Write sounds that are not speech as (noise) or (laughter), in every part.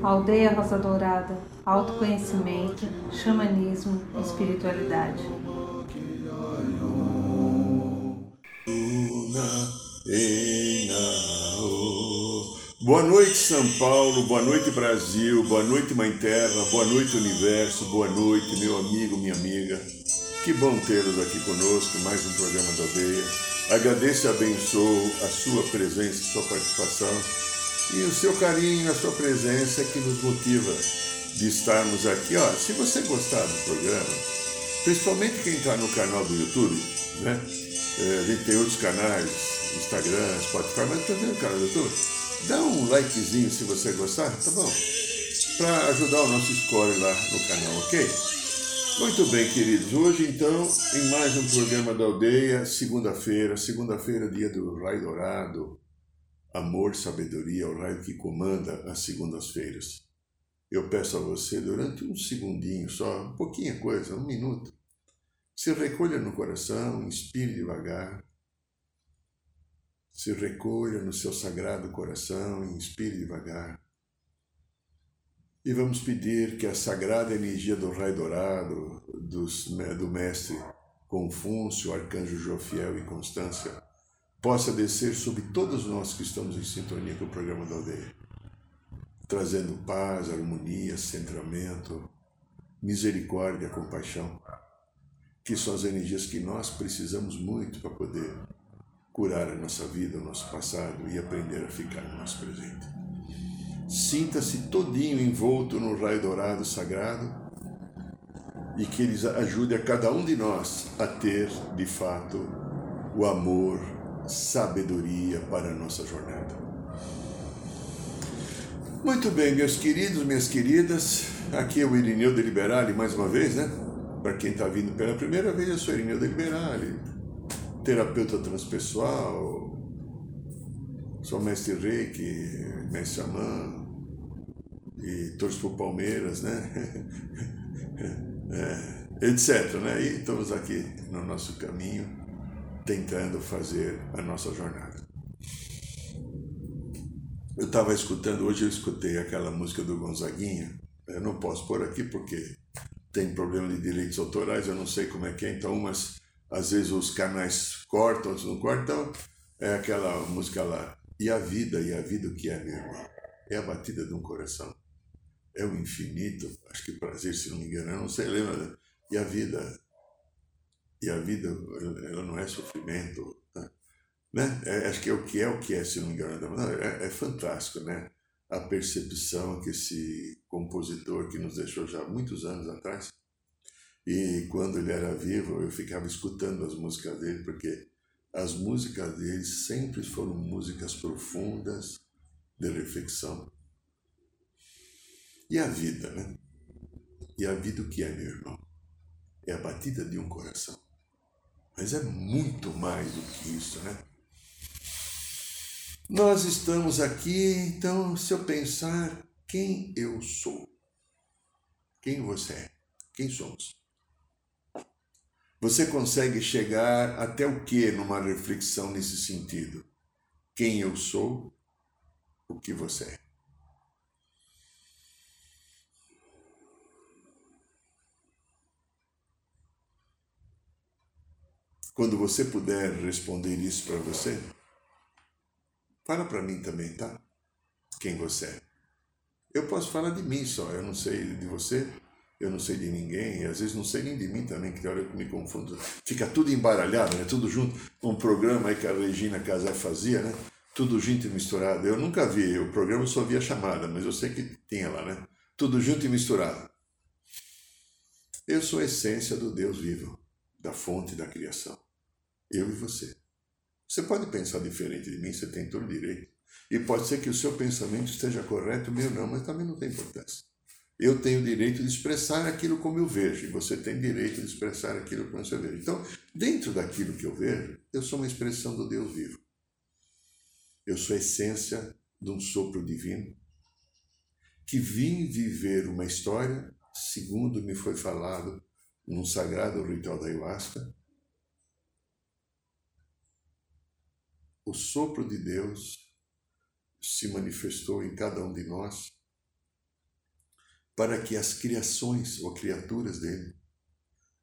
Aldeia Rosa Dourada, autoconhecimento, xamanismo, espiritualidade. Boa noite, São Paulo, boa noite, Brasil, boa noite, Mãe Terra, boa noite, Universo, boa noite, meu amigo, minha amiga. Que bom tê-los aqui conosco, mais um programa da aldeia. Agradeço e abençoo a sua presença, sua participação e o seu carinho, a sua presença é que nos motiva de estarmos aqui. Ó, se você gostar do programa, principalmente quem está no canal do YouTube, né? É, a gente tem outros canais, Instagram, Spotify, mas vendo o canal do YouTube? Dá um likezinho se você gostar, tá bom? Para ajudar o nosso score lá no canal, ok? Muito bem, queridos. Hoje, então, em mais um programa da aldeia, segunda-feira, segunda-feira, dia do Raio Dourado, amor, sabedoria, o raio que comanda as segundas-feiras. Eu peço a você, durante um segundinho só, pouquinho coisa, um minuto, se recolha no coração, inspire devagar, se recolha no seu sagrado coração, inspire devagar. E vamos pedir que a sagrada energia do raio dourado, dos, do mestre Confúcio, arcanjo Jofiel e Constância, possa descer sobre todos nós que estamos em sintonia com o programa da aldeia, trazendo paz, harmonia, centramento, misericórdia, compaixão, que são as energias que nós precisamos muito para poder curar a nossa vida, o nosso passado e aprender a ficar no nosso presente. Sinta-se todinho envolto no raio dourado sagrado e que eles ajude a cada um de nós a ter, de fato, o amor, sabedoria para a nossa jornada. Muito bem, meus queridos, minhas queridas, aqui é o Irineu de Liberale mais uma vez, né? Para quem está vindo pela primeira vez, eu sou Irineu de Liberale, terapeuta transpessoal, sou mestre reiki, mestre xamã, e torço por Palmeiras, né? é, etc. Né? E estamos aqui no nosso caminho, tentando fazer a nossa jornada. Eu estava escutando, hoje eu escutei aquela música do Gonzaguinha, eu não posso pôr aqui porque tem problema de direitos autorais, eu não sei como é que é, então, mas às vezes os canais cortam, outros não cortam. É aquela música lá. E a vida, e a vida o que é, meu irmão? É a batida de um coração. É o infinito, acho que prazer, se não me engano, eu não sei, lembra? E a vida, e a vida, ela não é sofrimento, né? né? É, acho que é o que é o que é, se não me engano. É, é fantástico, né? A percepção que esse compositor que nos deixou já muitos anos atrás, e quando ele era vivo, eu ficava escutando as músicas dele, porque as músicas dele sempre foram músicas profundas de reflexão. E a vida, né? E a vida o que é, meu irmão? É a batida de um coração. Mas é muito mais do que isso, né? Nós estamos aqui, então, se eu pensar quem eu sou, quem você é, quem somos? Você consegue chegar até o que numa reflexão nesse sentido? Quem eu sou, o que você é. Quando você puder responder isso para você, fala para mim também, tá? Quem você é. Eu posso falar de mim só, eu não sei de você, eu não sei de ninguém, e às vezes não sei nem de mim também, que tem hora que me confundo. Fica tudo embaralhado, né? Tudo junto. Um programa aí que a Regina Casé fazia, né? Tudo junto e misturado. Eu nunca vi, o programa só via chamada, mas eu sei que tinha lá, né? Tudo junto e misturado. Eu sou a essência do Deus vivo, da fonte da criação. Eu e você. Você pode pensar diferente de mim, você tem todo direito. E pode ser que o seu pensamento esteja correto, o meu não, mas também não tem importância. Eu tenho o direito de expressar aquilo como eu vejo, e você tem direito de expressar aquilo como você vê. Então, dentro daquilo que eu vejo, eu sou uma expressão do Deus vivo. Eu sou a essência de um sopro divino que vim viver uma história, segundo me foi falado num sagrado ritual da ayahuasca. O sopro de Deus se manifestou em cada um de nós para que as criações ou criaturas dele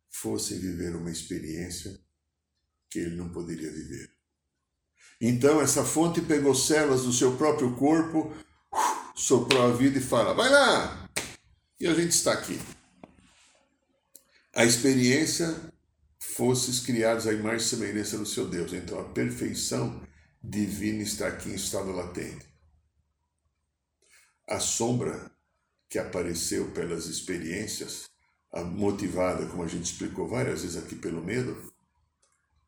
fossem viver uma experiência que ele não poderia viver. Então essa fonte pegou células do seu próprio corpo, soprou a vida e fala: vai lá! E a gente está aqui. A experiência fosses criados à imagem e semelhança do seu Deus. Então a perfeição divina está aqui em estado latente. A sombra que apareceu pelas experiências, motivada, como a gente explicou várias vezes aqui, pelo medo,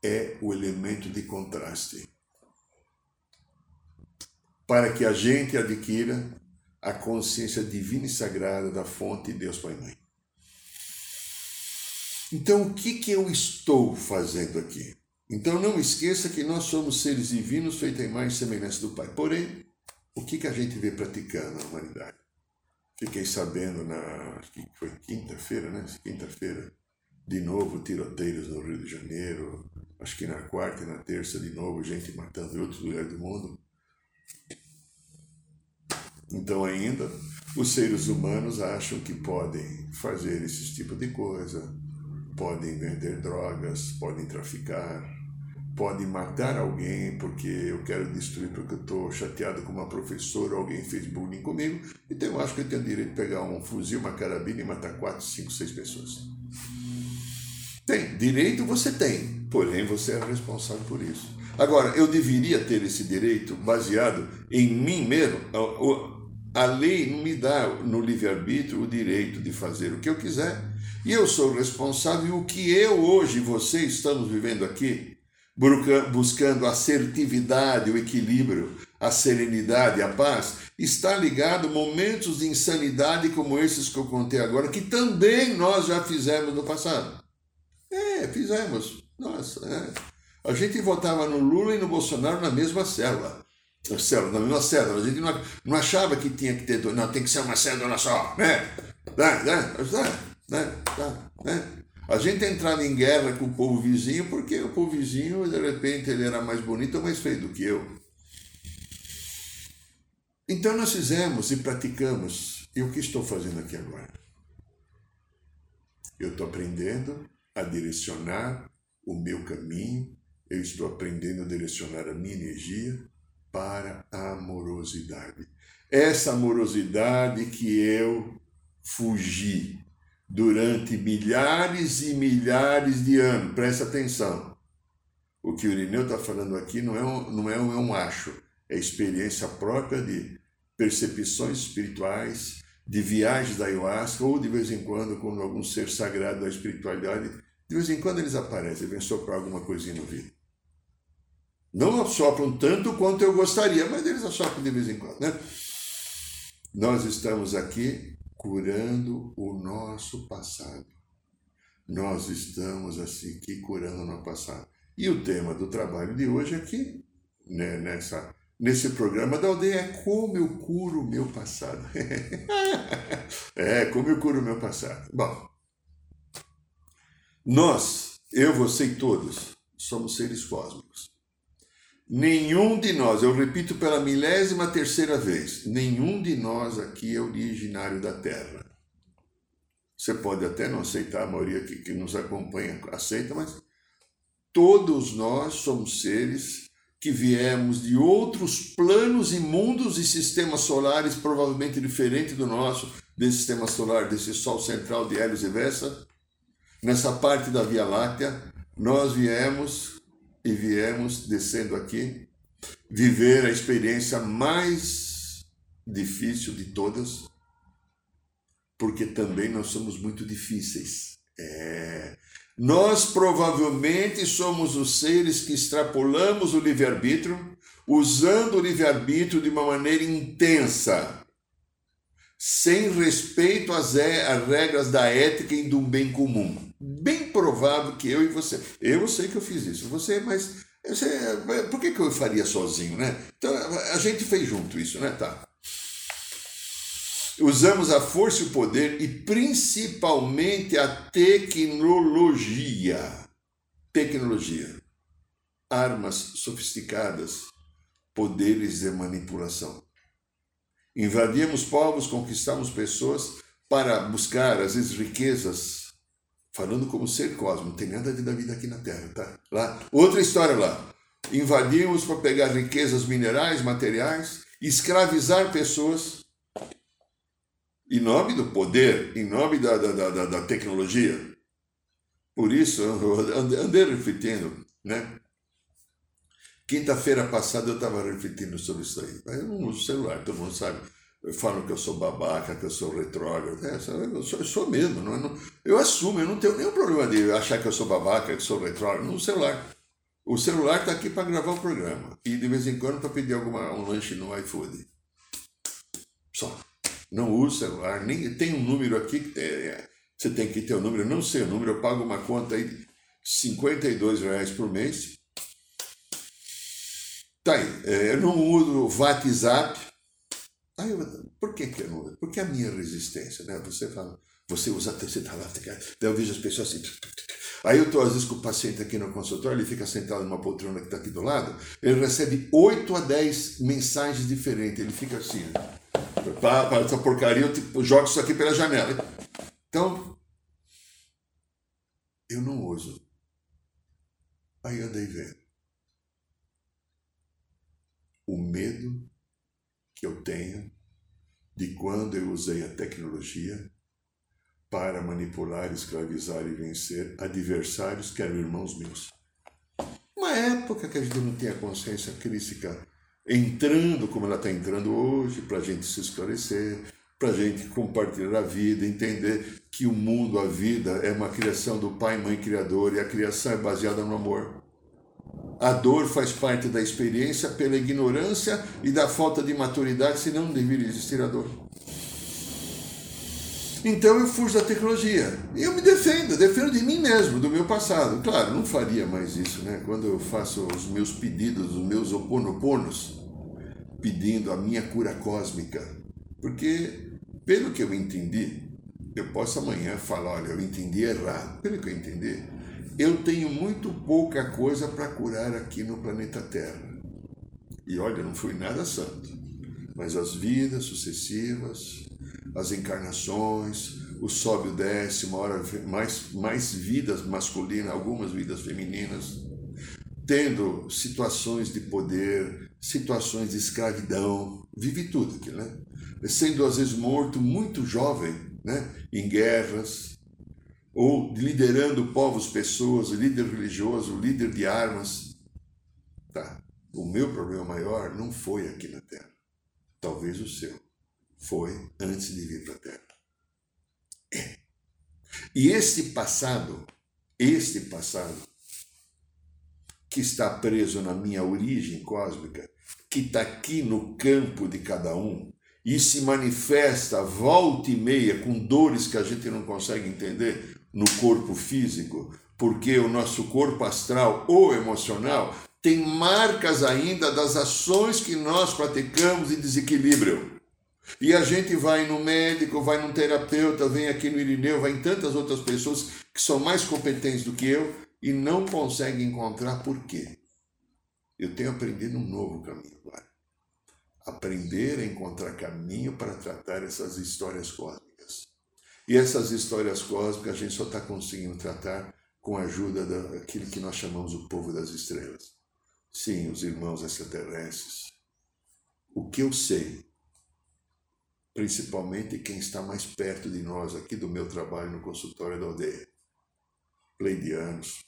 é o elemento de contraste. Para que a gente adquira a consciência divina e sagrada da fonte Deus Pai e Mãe. Então, o que, que eu estou fazendo aqui? Então, não esqueça que nós somos seres divinos feitos em imagem e semelhança do Pai. Porém, o que, que a gente vê praticando na humanidade? Fiquei sabendo na. Acho que foi quinta-feira, né? Quinta-feira, de novo tiroteios no Rio de Janeiro. Acho que na quarta e na terça, de novo, gente matando em outros lugares do mundo. Então, ainda, os seres humanos acham que podem fazer esse tipo de coisa, podem vender drogas, podem traficar, podem matar alguém porque eu quero destruir porque eu estou chateado com uma professora, alguém fez bullying comigo, então eu acho que eu tenho direito de pegar um fuzil, uma carabina e matar quatro, cinco, seis pessoas. Tem, direito você tem, porém você é responsável por isso. Agora, eu deveria ter esse direito baseado em mim mesmo. A lei me dá no livre-arbítrio o direito de fazer o que eu quiser e eu sou responsável. E o que eu hoje, você, estamos vivendo aqui, buscando a assertividade, o equilíbrio, a serenidade, a paz, está ligado a momentos de insanidade como esses que eu contei agora, que também nós já fizemos no passado. É, fizemos. Nossa, é. A gente votava no Lula e no Bolsonaro na mesma célula. Célula, na mesma célula. A gente não, não achava que tinha que ter. Não, tem que ser uma célula só. Né? Né? Né? Né? Né? A gente entrava em guerra com o povo vizinho porque o povo vizinho, de repente, ele era mais bonito ou mais feio do que eu. Então nós fizemos e praticamos. E o que estou fazendo aqui agora? Eu estou aprendendo a direcionar o meu caminho, eu estou aprendendo a direcionar a minha energia para a amorosidade. Essa amorosidade que eu fugi, durante milhares e milhares de anos. Presta atenção. O que o Irineu está falando aqui não é, um, não é um, é um acho, é experiência própria de percepções espirituais, de viagens da ayahuasca, ou de vez em quando, quando algum ser sagrado da espiritualidade, de vez em quando eles aparecem, vêm soprar alguma coisinha no vidro. Não assopram tanto quanto eu gostaria, mas eles assopram de vez em quando, né? Nós estamos aqui curando o nosso passado. Nós estamos assim aqui curando o nosso passado. E o tema do trabalho de hoje aqui, né, nessa, nesse programa da aldeia é como eu curo o meu passado. (laughs) é, como eu curo o meu passado. Bom, nós, eu, você e todos, somos seres cósmicos. Nenhum de nós, eu repito pela milésima terceira vez, nenhum de nós aqui é originário da Terra. Você pode até não aceitar, a maioria que, que nos acompanha aceita, mas todos nós somos seres que viemos de outros planos e mundos e sistemas solares provavelmente diferentes do nosso, desse sistema solar, desse Sol central de Hélios e Vesta. Nessa parte da Via Láctea, nós viemos e viemos descendo aqui viver a experiência mais difícil de todas, porque também nós somos muito difíceis. É. Nós provavelmente somos os seres que extrapolamos o livre-arbítrio, usando o livre-arbítrio de uma maneira intensa, sem respeito às, regras da ética e do bem comum bem provável que eu e você. Eu sei que eu fiz isso. Você, mas. Você, por que, que eu faria sozinho, né? Então, a gente fez junto isso, né? Tá. Usamos a força e o poder e principalmente a tecnologia. Tecnologia. Armas sofisticadas, poderes de manipulação. Invadíamos povos, conquistávamos pessoas para buscar, às vezes, riquezas, falando como ser cósmico, não tem nada ver da vida aqui na Terra, tá? Lá, outra história lá. Invadíamos para pegar riquezas minerais, materiais, escravizar pessoas em nome do poder, em nome da, da, da, da tecnologia. Por isso, andei refletindo, né? Quinta-feira passada eu estava refletindo sobre isso aí. Não uso celular, todo mundo sabe. Falam que eu sou babaca, que eu sou retrógrado. É, eu, sou, eu sou mesmo. Não, não, eu assumo, eu não tenho nenhum problema de achar que eu sou babaca, que sou retrógrado. No celular. O celular está aqui para gravar o programa. E de vez em quando para pedir alguma, um lanche no iFood. Só. Não uso celular. Nem, tem um número aqui que é, você tem que ter o um número. Eu não sei o número. Eu pago uma conta aí de 52 reais por mês. Tá aí. É, eu não uso WhatsApp. Aí eu, por que, que eu não uso? Porque a minha resistência, né? Você fala, você usa, você tá lá, daí eu vejo as pessoas assim. Aí eu estou, às vezes, com o paciente aqui no consultório, ele fica sentado numa poltrona que está aqui do lado, ele recebe 8 a 10 mensagens diferentes. Ele fica assim, para, para essa porcaria, eu tipo, jogo isso aqui pela janela. Então, eu não uso. Aí andei vendo. O medo que eu tenho de quando eu usei a tecnologia para manipular, escravizar e vencer adversários que eram irmãos meus. Uma época que a gente não tinha consciência crítica entrando como ela está entrando hoje, para a gente se esclarecer, para a gente compartilhar a vida, entender que o mundo, a vida, é uma criação do Pai, Mãe, Criador e a criação é baseada no amor. A dor faz parte da experiência pela ignorância e da falta de maturidade, senão não deveria existir a dor. Então eu fujo da tecnologia. Eu me defendo, defendo de mim mesmo, do meu passado. Claro, não faria mais isso, né? Quando eu faço os meus pedidos, os meus oponoponos, pedindo a minha cura cósmica. Porque, pelo que eu entendi, eu posso amanhã falar, olha, eu entendi errado. Pelo que eu entendi, eu tenho muito pouca coisa para curar aqui no planeta Terra. E olha, não fui nada santo, mas as vidas sucessivas, as encarnações, o sobe e o desce, uma hora mais, mais vidas masculinas, algumas vidas femininas, tendo situações de poder, situações de escravidão, vive tudo aqui, né? Sendo às vezes morto muito jovem, né? Em guerras, ou liderando povos, pessoas, líder religioso, líder de armas. Tá. O meu problema maior não foi aqui na Terra. Talvez o seu. Foi antes de vir para a Terra. É. E este passado, este passado, que está preso na minha origem cósmica, que está aqui no campo de cada um, e se manifesta volta e meia com dores que a gente não consegue entender, no corpo físico, porque o nosso corpo astral ou emocional tem marcas ainda das ações que nós praticamos em desequilíbrio. E a gente vai no médico, vai no terapeuta, vem aqui no Irineu, vai em tantas outras pessoas que são mais competentes do que eu e não consegue encontrar por quê. Eu tenho aprendido um novo caminho agora. Aprender a encontrar caminho para tratar essas histórias cósmicas. E essas histórias cósmicas a gente só está conseguindo tratar com a ajuda daquilo que nós chamamos o povo das estrelas. Sim, os irmãos extraterrestres. O que eu sei, principalmente quem está mais perto de nós aqui do meu trabalho no consultório da aldeia, pleidianos,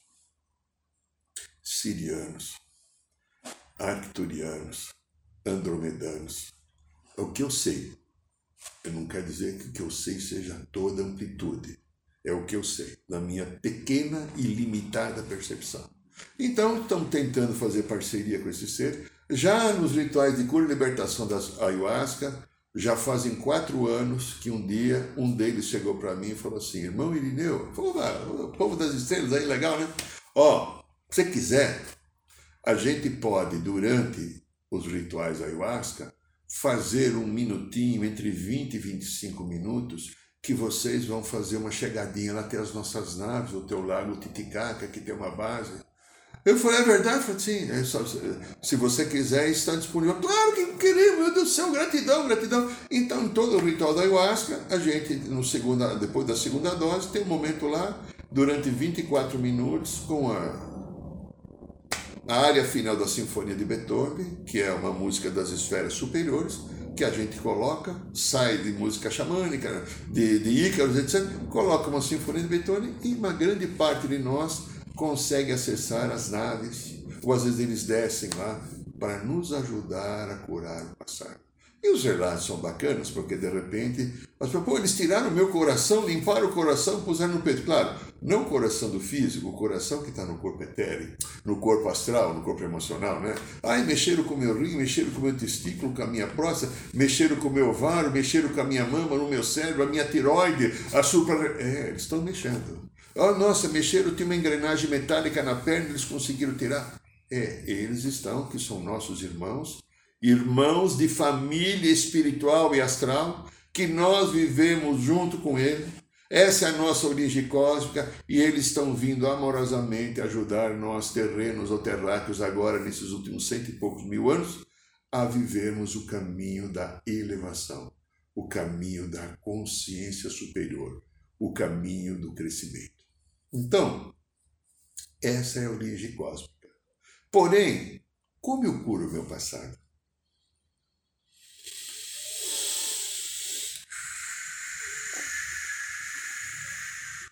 sirianos, arcturianos, andromedanos. O que eu sei eu não quero dizer que o que eu sei seja toda amplitude. É o que eu sei, na minha pequena e limitada percepção. Então, estamos tentando fazer parceria com esse ser. Já nos rituais de cura e libertação das ayahuasca, já fazem quatro anos que um dia um deles chegou para mim e falou assim: Irmão Irineu, o povo das estrelas aí, legal, né? Ó, se quiser, a gente pode, durante os rituais ayahuasca, fazer um minutinho, entre 20 e 25 minutos, que vocês vão fazer uma chegadinha lá até as nossas naves, o teu lago Titicaca, que tem uma base. Eu falei, é verdade? Eu falei, sim, é só, se você quiser, está disponível. Claro que queremos, meu Deus do céu, gratidão, gratidão. Então, em todo o ritual da ayahuasca, a gente, no segunda, depois da segunda dose, tem um momento lá, durante 24 minutos, com a a área final da Sinfonia de Beethoven, que é uma música das esferas superiores, que a gente coloca, sai de música xamânica, de, de Ícaros, etc., coloca uma Sinfonia de Beethoven e uma grande parte de nós consegue acessar as naves, ou às vezes eles descem lá para nos ajudar a curar o passado. E os relatos são bacanas, porque de repente, mas, pô, eles tiraram o meu coração, limparam o coração, puseram no peito. Claro, não o coração do físico, o coração que está no corpo etéreo, no corpo astral, no corpo emocional, né? Ai, mexeram com o meu rim, mexeram com o meu testículo, com a minha próstata, mexeram com o meu ovário, mexeram com a minha mama, no meu cérebro, a minha tiroide, a supra... É, eles estão mexendo. Oh, nossa, mexeram, tinha uma engrenagem metálica na perna, eles conseguiram tirar. É, eles estão, que são nossos irmãos, irmãos de família espiritual e astral, que nós vivemos junto com ele. Essa é a nossa origem cósmica e eles estão vindo amorosamente ajudar nós, terrenos ou terráqueos, agora, nesses últimos cento e poucos mil anos, a vivermos o caminho da elevação, o caminho da consciência superior, o caminho do crescimento. Então, essa é a origem cósmica. Porém, como eu curo o meu passado?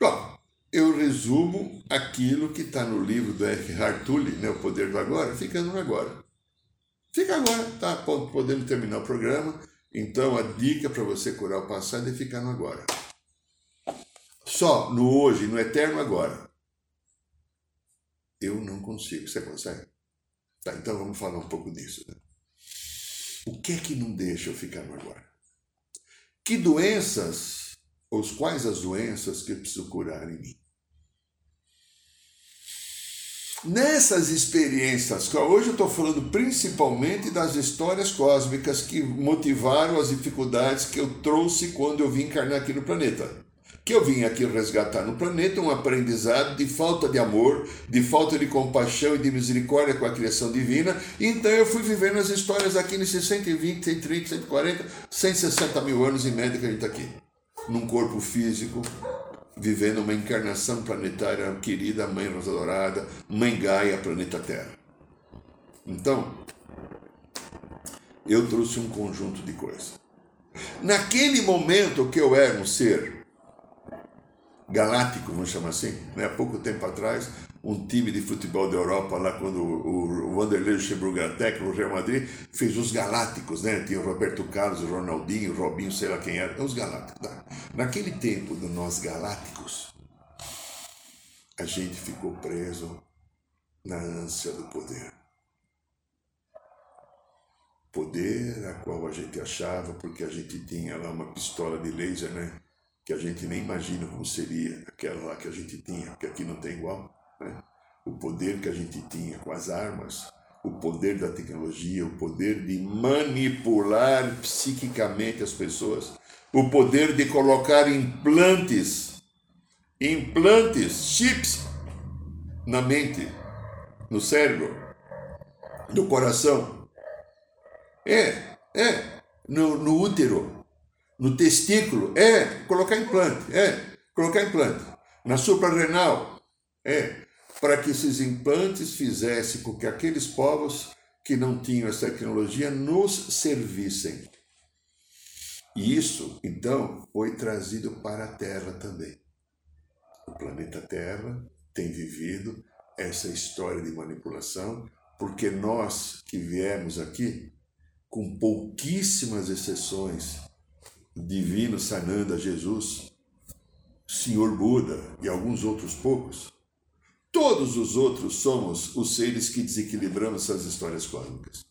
Bom, eu resumo aquilo que está no livro do Eckhart Tolle, né, O Poder do Agora, ficando no agora. Fica agora, tá? Podemos terminar o programa. Então, a dica para você curar o passado é ficar no agora. Só no hoje, no eterno agora. Eu não consigo. Você consegue? Tá, então vamos falar um pouco disso. Né? O que é que não deixa eu ficar no agora? Que doenças os quais as doenças que eu preciso curar em mim. Nessas experiências, hoje eu estou falando principalmente das histórias cósmicas que motivaram as dificuldades que eu trouxe quando eu vim encarnar aqui no planeta. Que eu vim aqui resgatar no planeta um aprendizado de falta de amor, de falta de compaixão e de misericórdia com a criação divina. Então eu fui vivendo as histórias aqui nesses 120, 130, 140, 160 mil anos em média que a gente está aqui num corpo físico, vivendo uma encarnação planetária querida, Mãe Rosa Dourada, Mãe Gaia, planeta Terra. Então, eu trouxe um conjunto de coisas. Naquele momento que eu era um ser galáctico, vamos chamar assim, né? há pouco tempo atrás, um time de futebol da Europa, lá quando o, Vanderlei Luxemburgo era o Real Madrid, fez os Galácticos, né? Tinha o Roberto Carlos, o Ronaldinho, o Robinho, sei lá quem era, os Galácticos. Tá? Naquele tempo do nós Galácticos, a gente ficou preso na ânsia do poder. Poder a qual a gente achava, porque a gente tinha lá uma pistola de laser, né? Que a gente nem imagina como seria aquela lá que a gente tinha, que aqui não tem igual né? o poder que a gente tinha com as armas, o poder da tecnologia, o poder de manipular psiquicamente as pessoas, o poder de colocar implantes, implantes, chips na mente, no cérebro, no coração. É, é, no, no útero, no testículo, é, colocar implante, é, colocar implante. Na suprarrenal, é, para que esses implantes fizessem com que aqueles povos que não tinham essa tecnologia nos servissem. E isso, então, foi trazido para a Terra também. O planeta Terra tem vivido essa história de manipulação, porque nós que viemos aqui, com pouquíssimas exceções, Divino Sananda Jesus, Senhor Buda e alguns outros poucos, Todos os outros somos os seres que desequilibramos essas histórias cósmicas.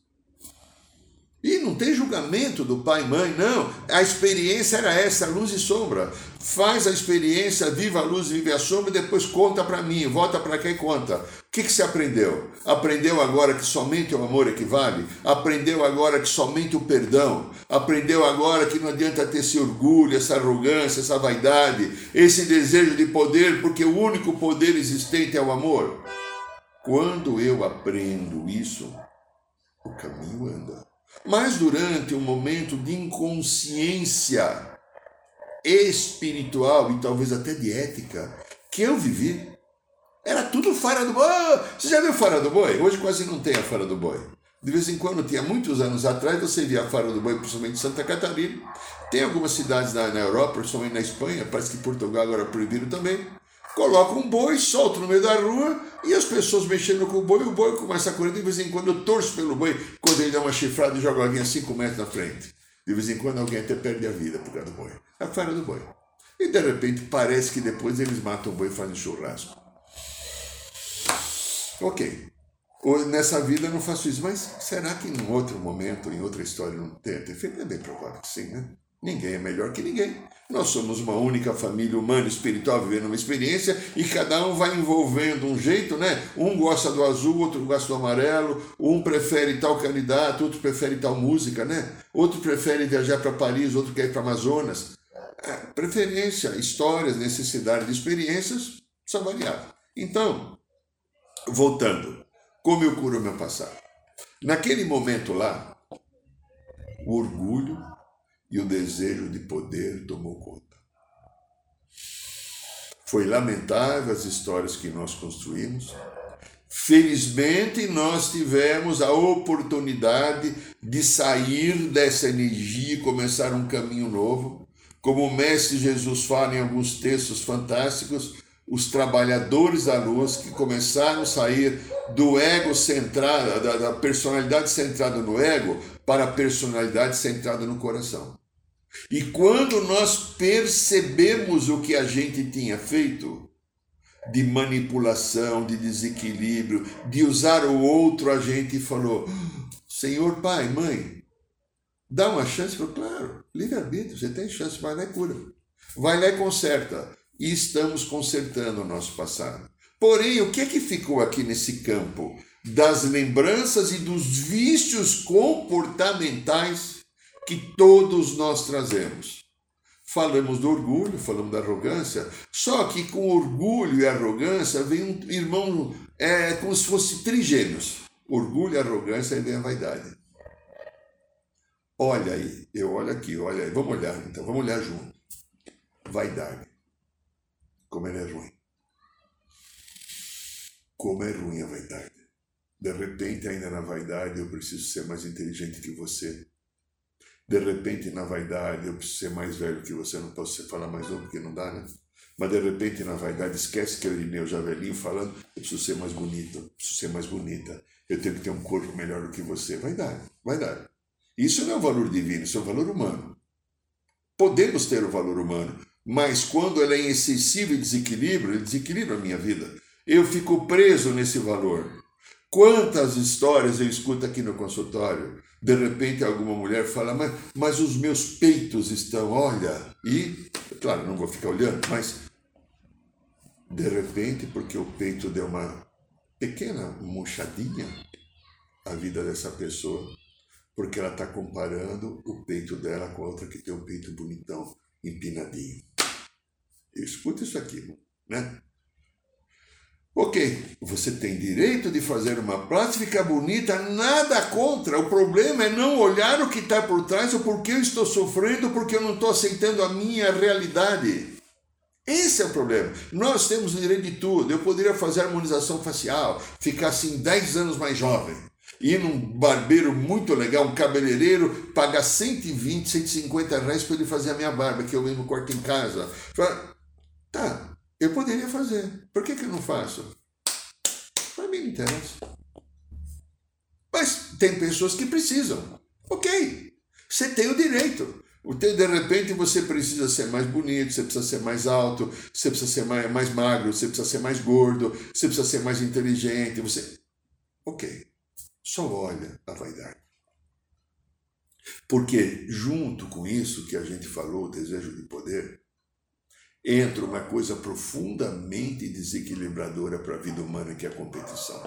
E não tem julgamento do pai e mãe, não. A experiência era essa, luz e sombra. Faz a experiência, viva a luz, vive a sombra e depois conta para mim, volta para e conta. O que, que você aprendeu? Aprendeu agora que somente o amor equivale? Aprendeu agora que somente o perdão? Aprendeu agora que não adianta ter esse orgulho, essa arrogância, essa vaidade, esse desejo de poder, porque o único poder existente é o amor? Quando eu aprendo isso, o caminho anda. Mas durante um momento de inconsciência espiritual e talvez até de ética que eu vivi, era tudo fora do boi. Você já viu fora do boi? Hoje quase não tem a fora do boi. De vez em quando, tinha muitos anos atrás, você via a fora do boi, principalmente em Santa Catarina. Tem algumas cidades na, na Europa, principalmente na Espanha, parece que Portugal agora proibiram também. Coloca um boi, solta no meio da rua e as pessoas mexendo com o boi, o boi começa a correr. De vez em quando eu torço pelo boi, quando ele dá uma chifrada e joga alguém a 5 metros na frente. De vez em quando alguém até perde a vida por causa do boi. É a fora do boi. E de repente parece que depois eles matam o boi e fazem churrasco. Ok. Nessa vida eu não faço isso, mas será que em outro momento, em outra história, não tem feito? É bem provável que sim, né? Ninguém é melhor que ninguém. Nós somos uma única família humana espiritual vivendo uma experiência e cada um vai envolvendo um jeito, né? Um gosta do azul, outro gosta do amarelo, um prefere tal candidato, outro prefere tal música, né? Outro prefere viajar para Paris, outro quer ir para Amazonas. É, preferência, histórias, necessidade de experiências são variadas. Então, voltando, como eu curo meu passado? Naquele momento lá, o orgulho e o desejo de poder tomou conta. Foi lamentável as histórias que nós construímos. Felizmente, nós tivemos a oportunidade de sair dessa energia e começar um caminho novo. Como o Mestre Jesus fala em alguns textos fantásticos, os trabalhadores da luz que começaram a sair do ego centrado, da, da personalidade centrada no ego, para a personalidade centrada no coração. E quando nós percebemos o que a gente tinha feito, de manipulação, de desequilíbrio, de usar o outro, a gente falou: Senhor, pai, mãe, dá uma chance. Falou, claro, livre-arbítrio, você tem chance, vai lá e cura. Vai lá e conserta. E estamos consertando o nosso passado. Porém, o que é que ficou aqui nesse campo? Das lembranças e dos vícios comportamentais que todos nós trazemos. Falamos do orgulho, falamos da arrogância, só que com orgulho e arrogância vem um irmão, é como se fosse trigêmeos. Orgulho e arrogância, aí vem a vaidade. Olha aí, eu olho aqui, olha aí, vamos olhar então, vamos olhar junto. Vaidade. Como ela é ruim. Como é ruim a vaidade. De repente, ainda na vaidade, eu preciso ser mais inteligente que você. De repente, na vaidade, eu preciso ser mais velho que você, não posso falar mais um porque não dá, né? Mas de repente, na vaidade, esquece que o Irineu já velhinho falando, eu preciso ser mais bonito, eu preciso ser mais bonita, eu tenho que ter um corpo melhor do que você. Vaidade, vaidade. Isso não é um valor divino, isso é um valor humano. Podemos ter o valor humano, mas quando ela é excessivo e desequilíbrio, ele desequilibra a minha vida. Eu fico preso nesse valor. Quantas histórias eu escuto aqui no consultório? De repente alguma mulher fala, mas, mas os meus peitos estão, olha. E, claro, não vou ficar olhando, mas de repente, porque o peito deu uma pequena murchadinha, a vida dessa pessoa, porque ela está comparando o peito dela com a outra que tem um peito bonitão, empinadinho. Escuta isso aqui, né? Ok, você tem direito de fazer uma plástica bonita, nada contra. O problema é não olhar o que está por trás, o porquê eu estou sofrendo, porque eu não estou aceitando a minha realidade. Esse é o problema. Nós temos o direito de tudo. Eu poderia fazer harmonização facial, ficar assim 10 anos mais jovem. Ir num barbeiro muito legal, um cabeleireiro, pagar 120, 150 reais para ele fazer a minha barba, que eu mesmo corto em casa. Tá, eu poderia fazer. Por que, que eu não faço? Para mim não interessa. Mas tem pessoas que precisam. Ok, você tem o direito. De repente você precisa ser mais bonito, você precisa ser mais alto, você precisa ser mais, mais magro, você precisa ser mais gordo, você precisa ser mais inteligente. Você. Ok. Só olha a vaidade. Porque, junto com isso que a gente falou, o desejo de poder, entra uma coisa profundamente desequilibradora para a vida humana, que é a competição.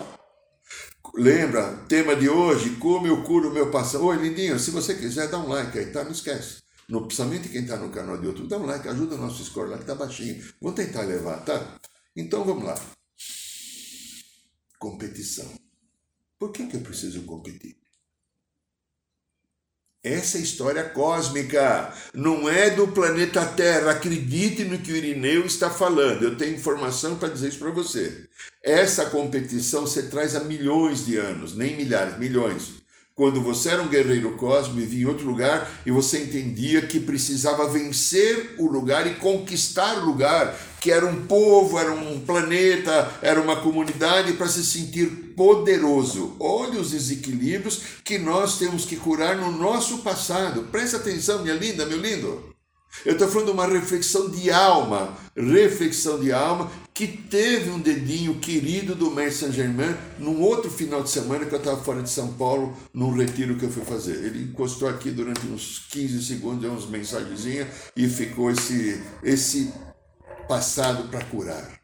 Lembra, tema de hoje, como eu curo o meu passado. Oi, lindinho, se você quiser, dá um like aí, tá? Não esquece. No, principalmente quem está no canal de YouTube, dá um like, ajuda o nosso score lá que tá baixinho. Vou tentar levar, tá? Então vamos lá. competição. Por que, que eu preciso competir? Essa é história cósmica, não é do planeta Terra. Acredite no que o Irineu está falando. Eu tenho informação para dizer isso para você. Essa competição você traz há milhões de anos, nem milhares, milhões. Quando você era um guerreiro cósmico vinha em outro lugar e você entendia que precisava vencer o lugar e conquistar o lugar, que era um povo, era um planeta, era uma comunidade para se sentir poderoso. Olha os desequilíbrios que nós temos que curar no nosso passado. Presta atenção, minha linda, meu lindo. Eu estou falando de uma reflexão de alma, reflexão de alma, que teve um dedinho querido do Mestre Saint-Germain num outro final de semana que eu estava fora de São Paulo, num retiro que eu fui fazer. Ele encostou aqui durante uns 15 segundos, deu uns mensagenzinhas e ficou esse, esse passado para curar.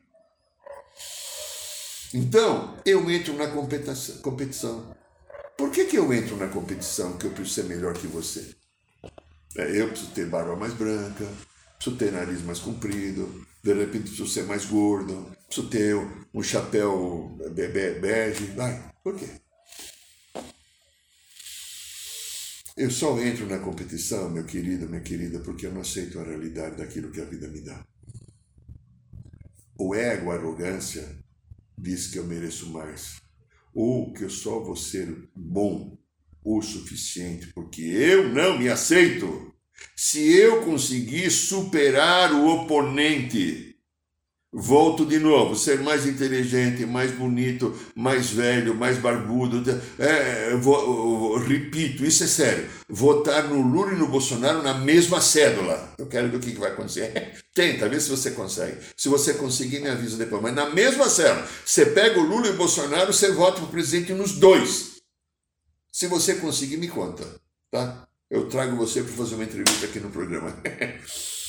Então, eu entro na competição. Por que, que eu entro na competição que eu preciso ser melhor que você? É, eu preciso ter barba mais branca, preciso ter nariz mais comprido, de repente preciso ser mais gordo, preciso ter um chapéu bege. Vai, por quê? Eu só entro na competição, meu querido, minha querida, porque eu não aceito a realidade daquilo que a vida me dá. O ego, a arrogância, diz que eu mereço mais, ou que eu só vou ser bom o suficiente, porque eu não me aceito. Se eu conseguir superar o oponente, volto de novo, ser mais inteligente, mais bonito, mais velho, mais barbudo, é, vou, repito, isso é sério, votar no Lula e no Bolsonaro na mesma cédula. Eu quero ver o que vai acontecer. (laughs) Tenta, vê se você consegue. Se você conseguir, me avisa depois. Mas na mesma cédula, você pega o Lula e o Bolsonaro, você vota para o presidente nos dois. Se você conseguir, me conta, tá? Eu trago você para fazer uma entrevista aqui no programa.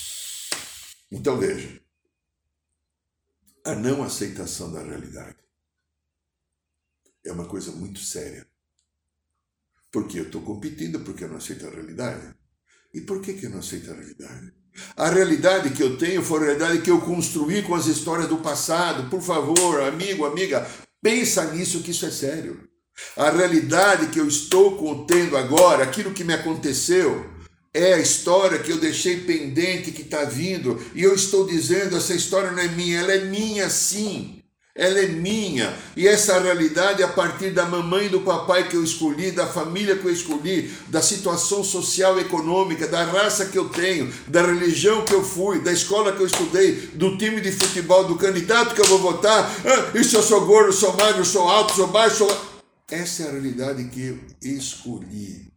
(laughs) então veja, a não aceitação da realidade é uma coisa muito séria. Porque eu estou competindo porque eu não aceito a realidade. E por que, que eu não aceito a realidade? A realidade que eu tenho foi a realidade que eu construí com as histórias do passado. Por favor, amigo, amiga, pensa nisso que isso é sério. A realidade que eu estou contendo agora, aquilo que me aconteceu, é a história que eu deixei pendente, que está vindo, e eu estou dizendo: essa história não é minha, ela é minha sim. Ela é minha. E essa realidade, a partir da mamãe e do papai que eu escolhi, da família que eu escolhi, da situação social e econômica, da raça que eu tenho, da religião que eu fui, da escola que eu estudei, do time de futebol, do candidato que eu vou votar. Ah, e se eu sou gordo, sou magro, sou alto, sou baixo, sou essa é a realidade que eu escolhi.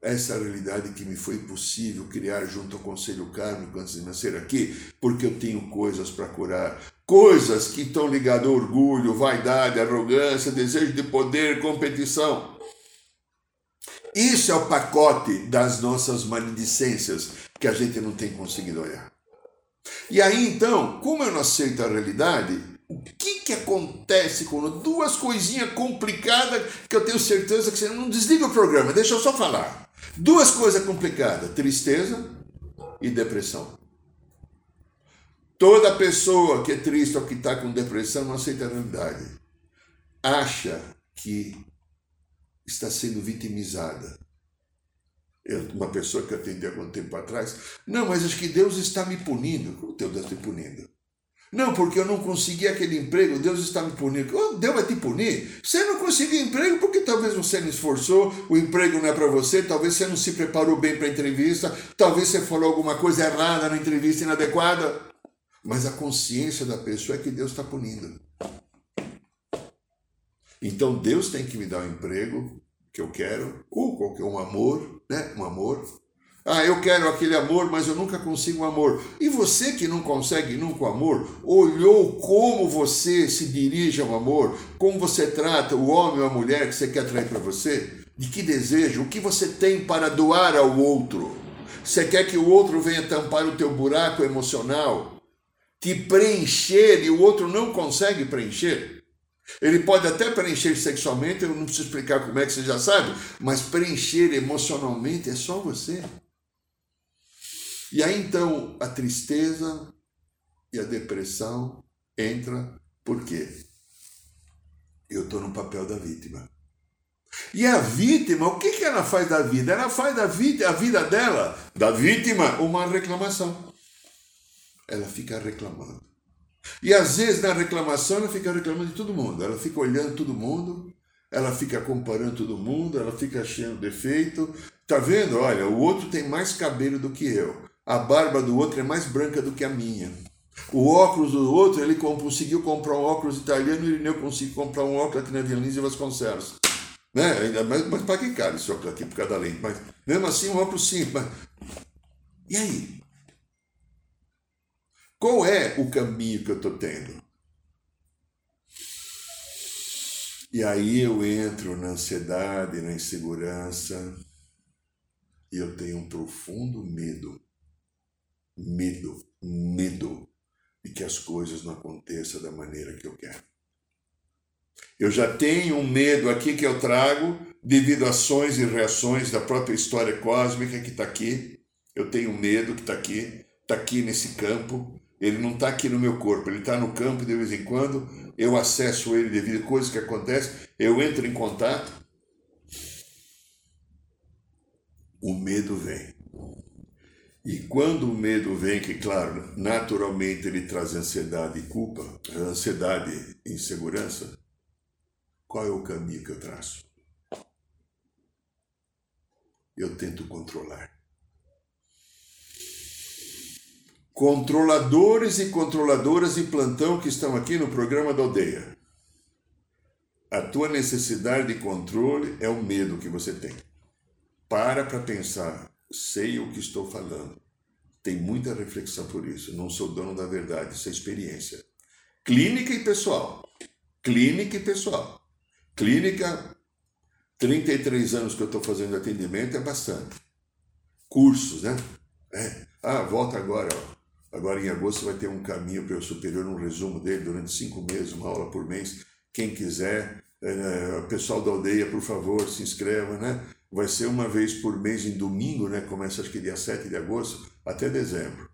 Essa é a realidade que me foi possível criar junto ao Conselho Kármico antes de nascer aqui, porque eu tenho coisas para curar. Coisas que estão ligadas ao orgulho, vaidade, arrogância, desejo de poder, competição. Isso é o pacote das nossas maledicências que a gente não tem conseguido olhar. E aí então, como eu não aceito a realidade, o que, que acontece com duas coisinhas complicadas que eu tenho certeza que você não desliga o programa, deixa eu só falar. Duas coisas complicadas: tristeza e depressão. Toda pessoa que é triste ou que está com depressão não aceita a realidade. Acha que está sendo vitimizada. Eu, uma pessoa que eu atendi há algum tempo atrás, não, mas acho que Deus está me punindo. Como Deus está me punindo? Não, porque eu não consegui aquele emprego, Deus está me punindo. Oh, Deus vai te punir? Você não conseguiu emprego porque talvez você não esforçou, o emprego não é para você, talvez você não se preparou bem para a entrevista, talvez você falou alguma coisa errada na entrevista inadequada. Mas a consciência da pessoa é que Deus está punindo. Então Deus tem que me dar um emprego que eu quero, ou qualquer um amor, né? Um amor ah, eu quero aquele amor, mas eu nunca consigo amor. E você que não consegue nunca o amor, olhou como você se dirige ao amor, como você trata o homem ou a mulher que você quer atrair para você? De que desejo? O que você tem para doar ao outro? Você quer que o outro venha tampar o teu buraco emocional? Te preencher e o outro não consegue preencher? Ele pode até preencher sexualmente, eu não preciso explicar como é que você já sabe, mas preencher emocionalmente é só você. E aí então a tristeza e a depressão entra por quê? eu estou no papel da vítima. E a vítima, o que, que ela faz da vida? Ela faz da vida, a vida dela, da vítima, uma reclamação. Ela fica reclamando. E às vezes na reclamação ela fica reclamando de todo mundo. Ela fica olhando todo mundo, ela fica comparando todo mundo, ela fica achando defeito. Tá vendo? Olha, o outro tem mais cabelo do que eu. A barba do outro é mais branca do que a minha. O óculos do outro, ele conseguiu comprar um óculos italiano e ele não conseguiu comprar um óculos aqui na Avenida Vasconcelos. Né? Ainda mais, mas para que cara esse óculos aqui por cada lente? Mas mesmo assim, um óculos simples. Mas... E aí? Qual é o caminho que eu estou tendo? E aí eu entro na ansiedade, na insegurança, e eu tenho um profundo medo. Medo, medo de que as coisas não aconteçam da maneira que eu quero. Eu já tenho um medo aqui que eu trago devido a ações e reações da própria história cósmica que está aqui. Eu tenho medo que está aqui, está aqui nesse campo. Ele não está aqui no meu corpo, ele está no campo de vez em quando. Eu acesso ele devido a coisas que acontecem, eu entro em contato. O medo vem. E quando o medo vem, que claro, naturalmente ele traz ansiedade e culpa, ansiedade e insegurança, qual é o caminho que eu traço? Eu tento controlar. Controladores e controladoras de plantão que estão aqui no programa da aldeia. A tua necessidade de controle é o medo que você tem. Para para pensar sei o que estou falando. Tem muita reflexão por isso. Não sou dono da verdade, isso é experiência. Clínica e pessoal. Clínica e pessoal. Clínica, 33 anos que eu estou fazendo atendimento é bastante. Cursos, né? É. Ah, volta agora. Ó. Agora em agosto vai ter um caminho para o superior, um resumo dele durante cinco meses, uma aula por mês. Quem quiser, é, pessoal da aldeia, por favor, se inscreva, né? Vai ser uma vez por mês em domingo, né? Começa acho que dia 7 de agosto até dezembro.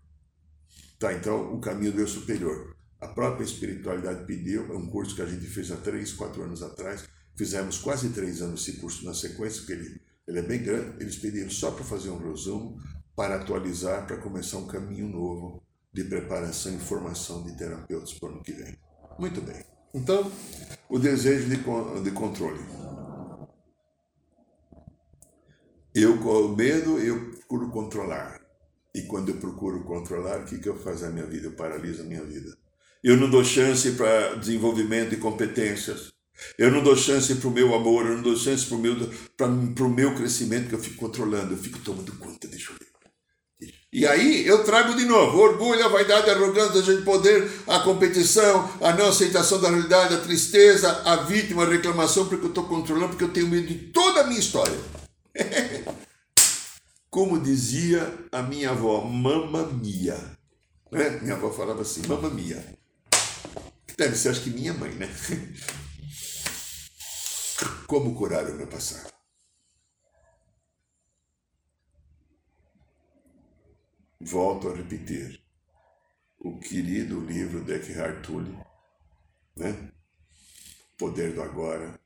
Tá, então o caminho do eu superior. A própria espiritualidade pediu, é um curso que a gente fez há três, quatro anos atrás. Fizemos quase três anos esse curso na sequência, porque ele, ele é bem grande. Eles pediram só para fazer um resumo, para atualizar, para começar um caminho novo de preparação e formação de terapeutas para o ano que vem. Muito bem. Então, o desejo de, de controle. Eu, com o medo, eu procuro controlar. E quando eu procuro controlar, o que, que eu faço na minha vida? Eu paraliso a minha vida. Eu não dou chance para desenvolvimento de competências. Eu não dou chance para o meu amor, eu não dou chance para o meu, meu crescimento, que eu fico controlando, eu fico tomando conta, deixa eu ver. E aí eu trago de novo orgulho, a vaidade, a arrogância, de poder, a competição, a não aceitação da realidade, a tristeza, a vítima, a reclamação, porque eu estou controlando, porque eu tenho medo de toda a minha história. Como dizia a minha avó, mamma mia. Né? Minha avó falava assim, mamma mia. Deve ser, acho que minha mãe, né? (laughs) Como curar o meu passado? Volto a repetir. O querido livro de Eckhart Tolle, né? Poder do Agora.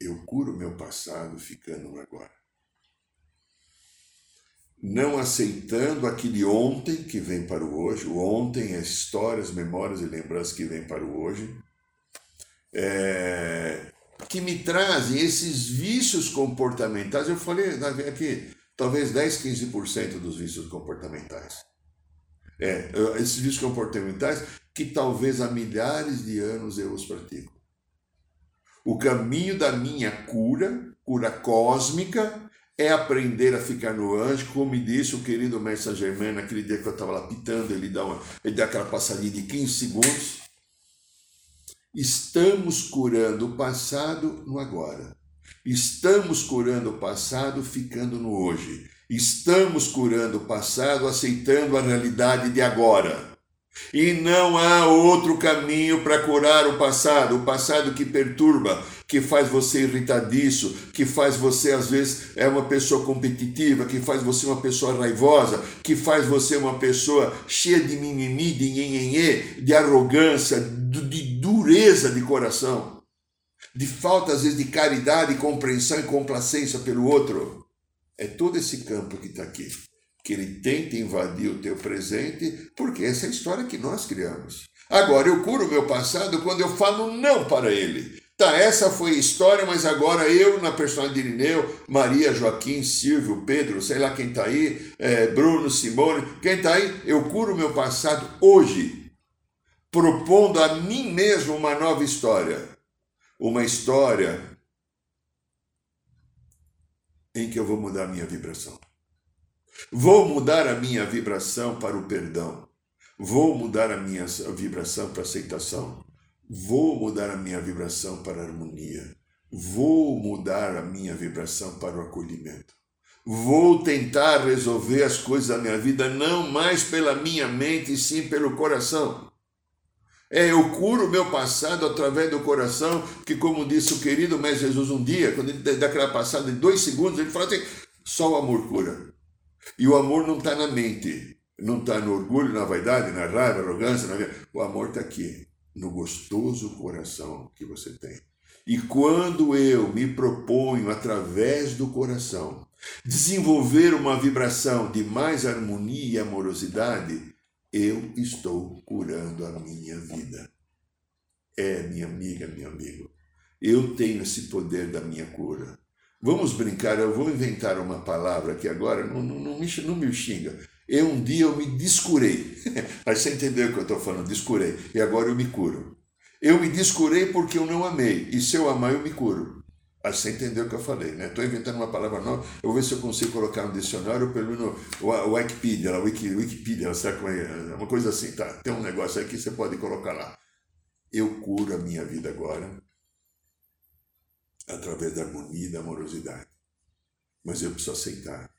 Eu curo meu passado ficando no agora não aceitando aquele ontem que vem para o hoje, o ontem é histórias, memórias e lembranças que vem para o hoje, é, que me trazem esses vícios comportamentais. Eu falei aqui, talvez 10, 15% dos vícios comportamentais. É, esses vícios comportamentais que talvez há milhares de anos eu os pratico. O caminho da minha cura, cura cósmica, é aprender a ficar no anjo, como me disse o querido mestre Germain naquele dia que eu estava lá pitando, ele dá, uma, ele dá aquela passadinha de 15 segundos. Estamos curando o passado no agora. Estamos curando o passado ficando no hoje. Estamos curando o passado aceitando a realidade de agora. E não há outro caminho para curar o passado, o passado que perturba, que faz você irritadiço, que faz você às vezes é uma pessoa competitiva, que faz você uma pessoa raivosa, que faz você uma pessoa cheia de mimimi, de nhenhenhê, de arrogância, de dureza de coração. de falta às vezes de caridade, compreensão e complacência pelo outro. É todo esse campo que está aqui, que ele tenta invadir o teu presente, porque essa é a história que nós criamos. Agora, eu curo o meu passado quando eu falo não para ele. Tá, essa foi a história, mas agora eu, na personagem de Irineu, Maria, Joaquim, Silvio, Pedro, sei lá quem está aí, é, Bruno, Simone, quem está aí, eu curo meu passado hoje, propondo a mim mesmo uma nova história. Uma história em que eu vou mudar a minha vibração. Vou mudar a minha vibração para o perdão. Vou mudar a minha vibração para a aceitação. Vou mudar a minha vibração para a harmonia. Vou mudar a minha vibração para o acolhimento. Vou tentar resolver as coisas da minha vida não mais pela minha mente, sim pelo coração. É, eu curo o meu passado através do coração, que como disse o querido Mestre Jesus um dia, quando ele dá aquela passada de dois segundos, ele fala assim, só o amor cura. E o amor não está na mente, não está no orgulho, na vaidade, na raiva, arrogância. Na... O amor está aqui, no gostoso coração que você tem. E quando eu me proponho, através do coração, desenvolver uma vibração de mais harmonia e amorosidade, eu estou curando a minha vida. É, minha amiga, meu amigo, eu tenho esse poder da minha cura. Vamos brincar, eu vou inventar uma palavra que agora não, não, não, me, não me xinga. Eu um dia eu me descurei. (laughs) Aí você entendeu o que eu estou falando, descurei. E agora eu me curo. Eu me descurei porque eu não amei. E se eu amar, eu me curo. Aí você entendeu o que eu falei, né? Estou inventando uma palavra nova. Eu vou ver se eu consigo colocar no dicionário pelo no Wikipedia, Wiki, Wikipedia, sabe como é? Uma coisa assim, tá? Tem um negócio aí que você pode colocar lá. Eu curo a minha vida agora através da harmonia e da amorosidade. Mas eu preciso aceitar.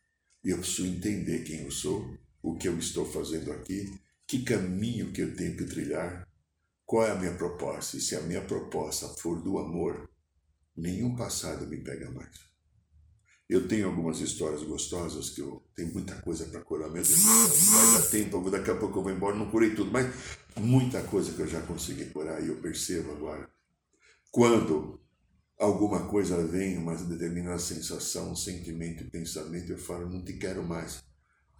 Eu preciso entender quem eu sou, o que eu estou fazendo aqui, que caminho que eu tenho que trilhar, qual é a minha proposta. E se a minha proposta for do amor, nenhum passado me pega mais. Eu tenho algumas histórias gostosas que eu tenho muita coisa para curar mesmo. Vai dar tempo, daqui a pouco eu vou embora, não curei tudo, mas muita coisa que eu já consegui curar e eu percebo agora. Quando alguma coisa vem, uma determinada sensação, um sentimento, pensamento, eu falo, não te quero mais.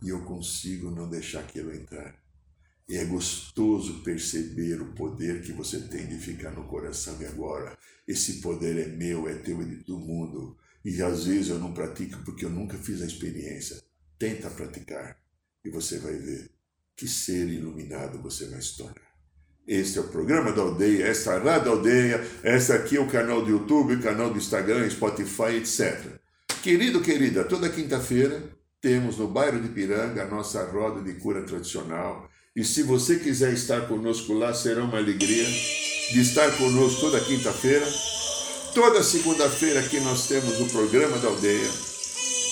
E eu consigo não deixar aquilo entrar. E é gostoso perceber o poder que você tem de ficar no coração e agora. Esse poder é meu, é teu, é de todo mundo. E às vezes eu não pratico porque eu nunca fiz a experiência. Tenta praticar e você vai ver que ser iluminado você vai se tornar. Este é o programa da aldeia, esta é a Rádio Aldeia, esta aqui é o canal do YouTube, canal do Instagram, Spotify, etc. Querido, querida, toda quinta-feira temos no bairro de Piranga a nossa roda de cura tradicional. E se você quiser estar conosco lá, será uma alegria de estar conosco toda quinta-feira. Toda segunda-feira aqui nós temos o programa da aldeia.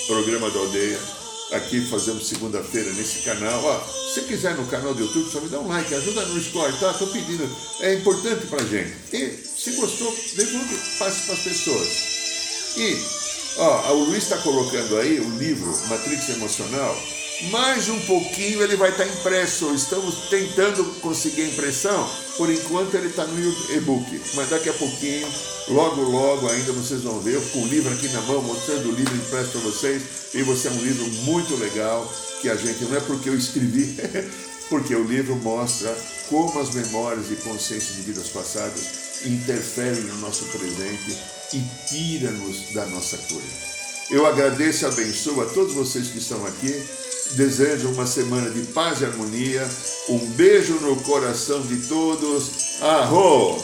Programa da aldeia aqui fazemos segunda-feira nesse canal. Ó, se quiser no canal do YouTube, só me dá um like, ajuda no score, tá? Tô pedindo, é importante pra gente. E se gostou, divulgue, passe para as pessoas. E, ó, o Luiz está colocando aí o livro Matrix Emocional. Mais um pouquinho ele vai estar tá impresso. Estamos tentando conseguir a impressão. Por enquanto ele está no e-book, mas daqui a pouquinho Logo, logo ainda vocês vão ver, eu com o livro aqui na mão, mostrando o livro impresso para vocês. E você é um livro muito legal, que a gente, não é porque eu escrevi, (laughs) porque o livro mostra como as memórias e consciências de vidas passadas interferem no nosso presente e tira-nos da nossa cura. Eu agradeço e abençoo a todos vocês que estão aqui. Desejo uma semana de paz e harmonia. Um beijo no coração de todos. Arro!